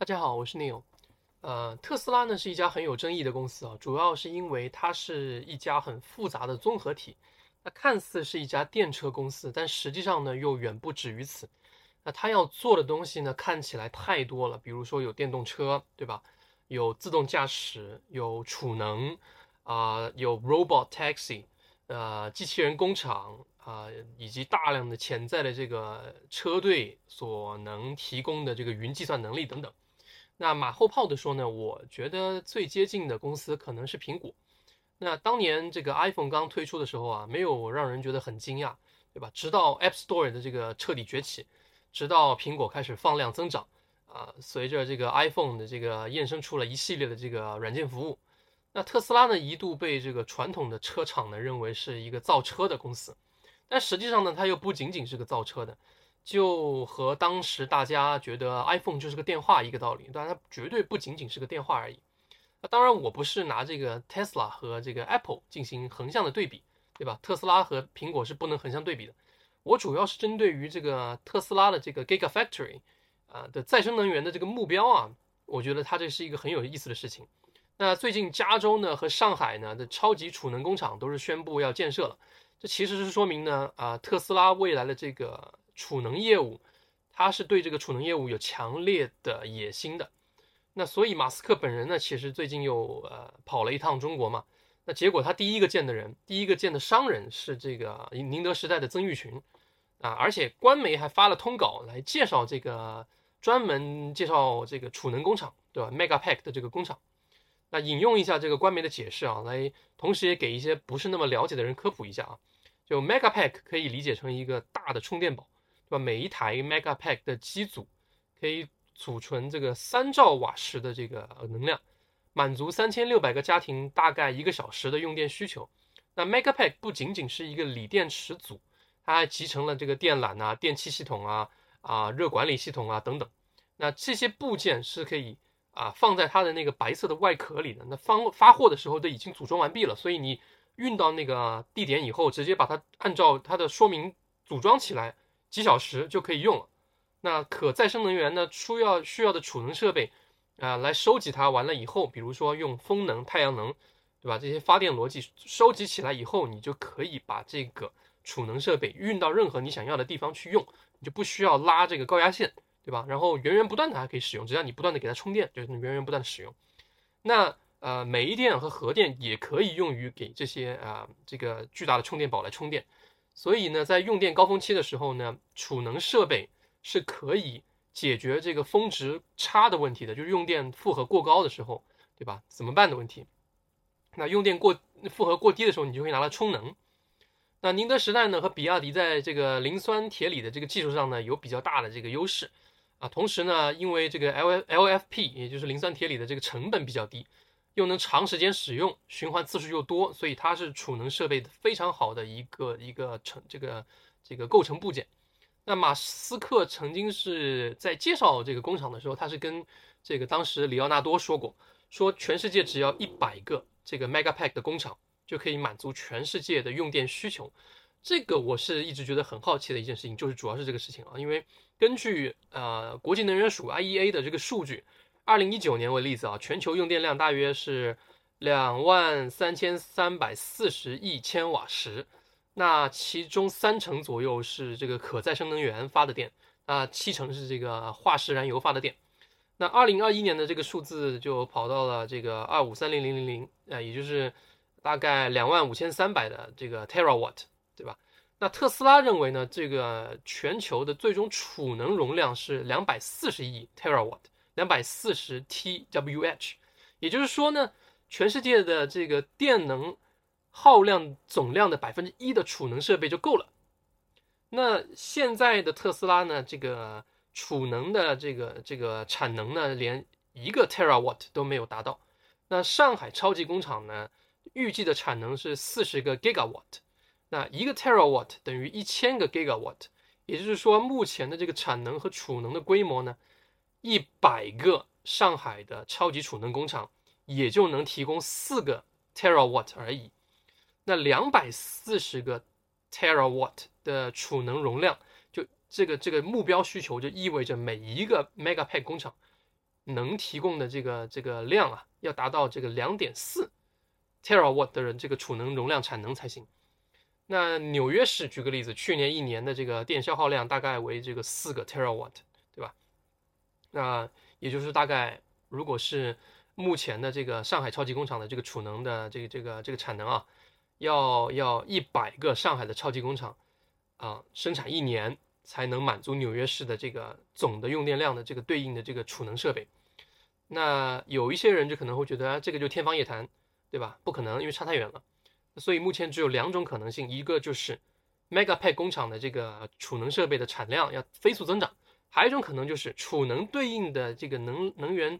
大家好，我是 Neil。呃，特斯拉呢是一家很有争议的公司啊，主要是因为它是一家很复杂的综合体。那看似是一家电车公司，但实际上呢又远不止于此。那它要做的东西呢看起来太多了，比如说有电动车，对吧？有自动驾驶，有储能，啊，有 robot taxi，呃，机器人工厂啊，以及大量的潜在的这个车队所能提供的这个云计算能力等等。那马后炮的说呢，我觉得最接近的公司可能是苹果。那当年这个 iPhone 刚推出的时候啊，没有让人觉得很惊讶，对吧？直到 App Store 的这个彻底崛起，直到苹果开始放量增长，啊，随着这个 iPhone 的这个衍生出了一系列的这个软件服务。那特斯拉呢，一度被这个传统的车厂呢认为是一个造车的公司，但实际上呢，它又不仅仅是个造车的。就和当时大家觉得 iPhone 就是个电话一个道理，当然它绝对不仅仅是个电话而已。那当然我不是拿这个 Tesla 和这个 Apple 进行横向的对比，对吧？特斯拉和苹果是不能横向对比的。我主要是针对于这个特斯拉的这个 Gigafactory 啊的再生能源的这个目标啊，我觉得它这是一个很有意思的事情。那最近加州呢和上海呢的超级储能工厂都是宣布要建设了，这其实是说明呢啊特斯拉未来的这个。储能业务，他是对这个储能业务有强烈的野心的。那所以马斯克本人呢，其实最近又呃跑了一趟中国嘛。那结果他第一个见的人，第一个见的商人是这个宁德时代的曾毓群啊，而且官媒还发了通稿来介绍这个，专门介绍这个储能工厂，对吧？Megapack 的这个工厂。那引用一下这个官媒的解释啊，来同时也给一些不是那么了解的人科普一下啊。就 Megapack 可以理解成一个大的充电宝。对吧？每一台 Megapack 的机组可以储存这个三兆瓦时的这个能量，满足三千六百个家庭大概一个小时的用电需求。那 Megapack 不仅仅是一个锂电池组，它还集成了这个电缆啊、电气系统啊、啊热管理系统啊等等。那这些部件是可以啊放在它的那个白色的外壳里的。那发发货的时候都已经组装完毕了，所以你运到那个地点以后，直接把它按照它的说明组装起来。几小时就可以用了。那可再生能源呢？需要需要的储能设备啊，来收集它。完了以后，比如说用风能、太阳能，对吧？这些发电逻辑收集起来以后，你就可以把这个储能设备运到任何你想要的地方去用，你就不需要拉这个高压线，对吧？然后源源不断的还可以使用，只要你不断的给它充电，就是源源不断的使用。那呃，煤电和核电也可以用于给这些啊这个巨大的充电宝来充电。所以呢，在用电高峰期的时候呢，储能设备是可以解决这个峰值差的问题的，就是用电负荷过高的时候，对吧？怎么办的问题？那用电过负荷过低的时候，你就会拿来充能。那宁德时代呢和比亚迪在这个磷酸铁锂的这个技术上呢有比较大的这个优势啊，同时呢，因为这个 L L F P 也就是磷酸铁锂的这个成本比较低。又能长时间使用，循环次数又多，所以它是储能设备非常好的一个一个成这个这个构成部件。那马斯克曾经是在介绍这个工厂的时候，他是跟这个当时里奥纳多说过，说全世界只要一百个这个 Megapack 的工厂就可以满足全世界的用电需求。这个我是一直觉得很好奇的一件事情，就是主要是这个事情啊，因为根据呃国际能源署 IEA 的这个数据。二零一九年为例子啊，全球用电量大约是两万三千三百四十亿千瓦时，那其中三成左右是这个可再生能源发的电，那七成是这个化石燃油发的电。那二零二一年的这个数字就跑到了这个二五三零零零零，呃，也就是大概两万五千三百的这个 terawatt，对吧？那特斯拉认为呢，这个全球的最终储能容量是两百四十亿 terawatt。两百四十 TWh，也就是说呢，全世界的这个电能耗量总量的百分之一的储能设备就够了。那现在的特斯拉呢，这个储能的这个这个产能呢，连一个 terawatt 都没有达到。那上海超级工厂呢，预计的产能是四十个 gigawatt，那一个 terawatt 等于一千个 gigawatt，也就是说，目前的这个产能和储能的规模呢。一百个上海的超级储能工厂也就能提供四个 terawatt 而已，那两百四十个 terawatt 的储能容量，就这个这个目标需求就意味着每一个 megapack 工厂能提供的这个这个量啊，要达到这个两点四 terawatt 的人这个储能容量产能才行。那纽约市举个例子，去年一年的这个电消耗量大概为这个四个 terawatt，那也就是大概如果是目前的这个上海超级工厂的这个储能的这个这个这个产能啊，要要一百个上海的超级工厂啊生产一年才能满足纽约市的这个总的用电量的这个对应的这个储能设备。那有一些人就可能会觉得啊，这个就天方夜谭，对吧？不可能，因为差太远了。所以目前只有两种可能性，一个就是 Megapack 工厂的这个储能设备的产量要飞速增长，还有一种可能就是储能对应的这个能能源，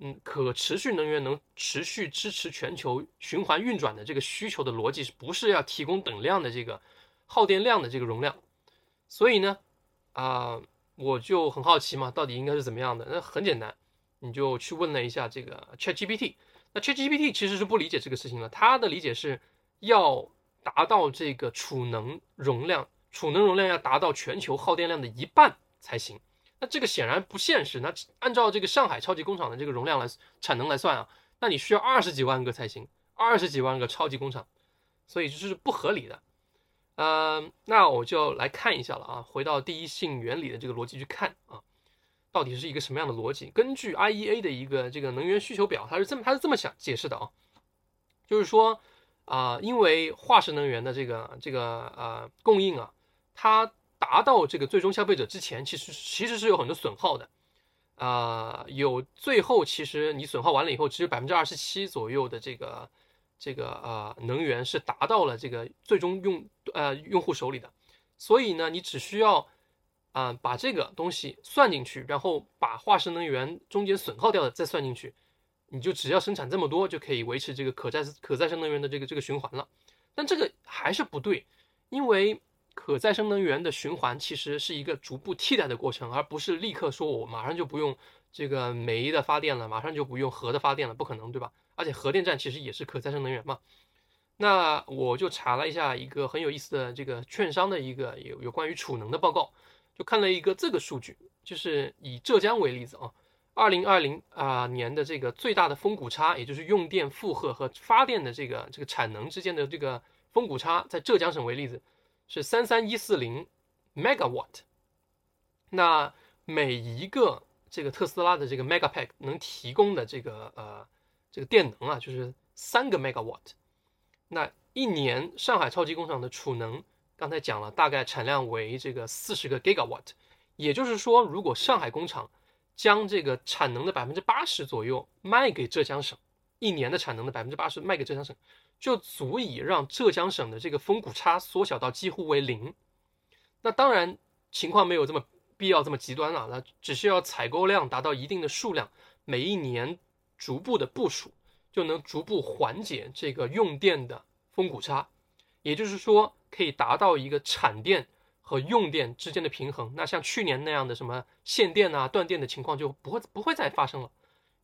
嗯，可持续能源能持续支持全球循环运转的这个需求的逻辑是不是要提供等量的这个耗电量的这个容量？所以呢，啊，我就很好奇嘛，到底应该是怎么样的？那很简单。你就去问了一下这个 ChatGPT，那 ChatGPT 其实是不理解这个事情的，它的理解是要达到这个储能容量，储能容量要达到全球耗电量的一半才行。那这个显然不现实。那按照这个上海超级工厂的这个容量来产能来算啊，那你需要二十几万个才行，二十几万个超级工厂，所以这是不合理的。嗯，那我就来看一下了啊，回到第一性原理的这个逻辑去看啊。到底是一个什么样的逻辑？根据 IEA 的一个这个能源需求表，它是这么它是这么想解释的啊，就是说啊，因为化石能源的这个这个呃供应啊，它达到这个最终消费者之前，其实其实是有很多损耗的啊，有最后其实你损耗完了以后，只有百分之二十七左右的这个这个呃能源是达到了这个最终用呃用户手里的，所以呢，你只需要。啊，把这个东西算进去，然后把化石能源中间损耗掉的再算进去，你就只要生产这么多，就可以维持这个可再可再生能源的这个这个循环了。但这个还是不对，因为可再生能源的循环其实是一个逐步替代的过程，而不是立刻说我马上就不用这个煤的发电了，马上就不用核的发电了，不可能，对吧？而且核电站其实也是可再生能源嘛。那我就查了一下一个很有意思的这个券商的一个有有关于储能的报告。就看了一个这个数据，就是以浙江为例子啊，二零二零啊年的这个最大的峰谷差，也就是用电负荷和发电的这个这个产能之间的这个峰谷差，在浙江省为例子是三三一四零 megawatt。那每一个这个特斯拉的这个 megapack 能提供的这个呃这个电能啊，就是三个 megawatt。那一年上海超级工厂的储能。刚才讲了，大概产量为这个四十个 gigawatt，也就是说，如果上海工厂将这个产能的百分之八十左右卖给浙江省，一年的产能的百分之八十卖给浙江省，就足以让浙江省的这个峰谷差缩小到几乎为零。那当然情况没有这么必要这么极端了，那只需要采购量达到一定的数量，每一年逐步的部署，就能逐步缓解这个用电的峰谷差。也就是说。可以达到一个产电和用电之间的平衡，那像去年那样的什么限电啊、断电的情况就不会不会再发生了。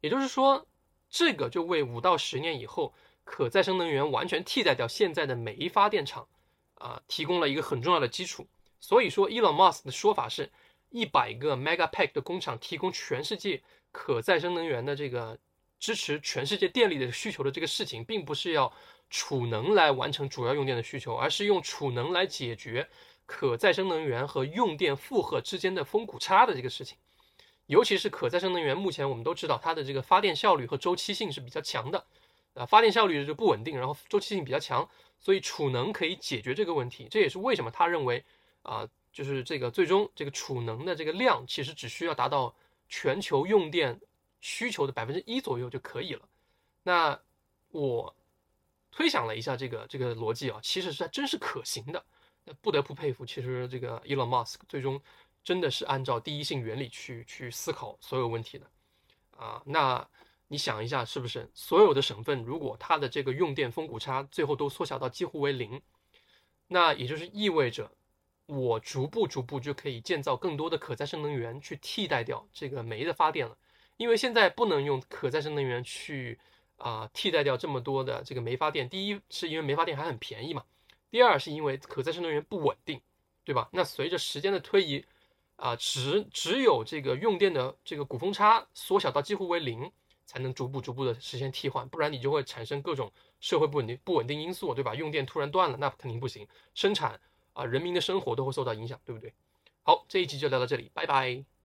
也就是说，这个就为五到十年以后可再生能源完全替代掉现在的煤发电厂啊提供了一个很重要的基础。所以说，Elon Musk 的说法是，一百个 Megapack 的工厂提供全世界可再生能源的这个支持全世界电力的需求的这个事情，并不是要。储能来完成主要用电的需求，而是用储能来解决可再生能源和用电负荷之间的峰谷差的这个事情。尤其是可再生能源，目前我们都知道它的这个发电效率和周期性是比较强的，啊，发电效率就不稳定，然后周期性比较强，所以储能可以解决这个问题。这也是为什么他认为啊，就是这个最终这个储能的这个量其实只需要达到全球用电需求的百分之一左右就可以了。那我。推想了一下这个这个逻辑啊，其实是还真是可行的。那不得不佩服，其实这个 Elon Musk 最终真的是按照第一性原理去去思考所有问题的啊。那你想一下，是不是所有的省份如果它的这个用电峰谷差最后都缩小到几乎为零，那也就是意味着我逐步逐步就可以建造更多的可再生能源去替代掉这个煤的发电了，因为现在不能用可再生能源去。啊，替代掉这么多的这个煤发电，第一是因为煤发电还很便宜嘛，第二是因为可再生能源不稳定，对吧？那随着时间的推移，啊，只只有这个用电的这个鼓风差缩小到几乎为零，才能逐步逐步的实现替换，不然你就会产生各种社会不稳定不稳定因素，对吧？用电突然断了，那肯定不行，生产啊，人民的生活都会受到影响，对不对？好，这一集就聊到这里，拜拜。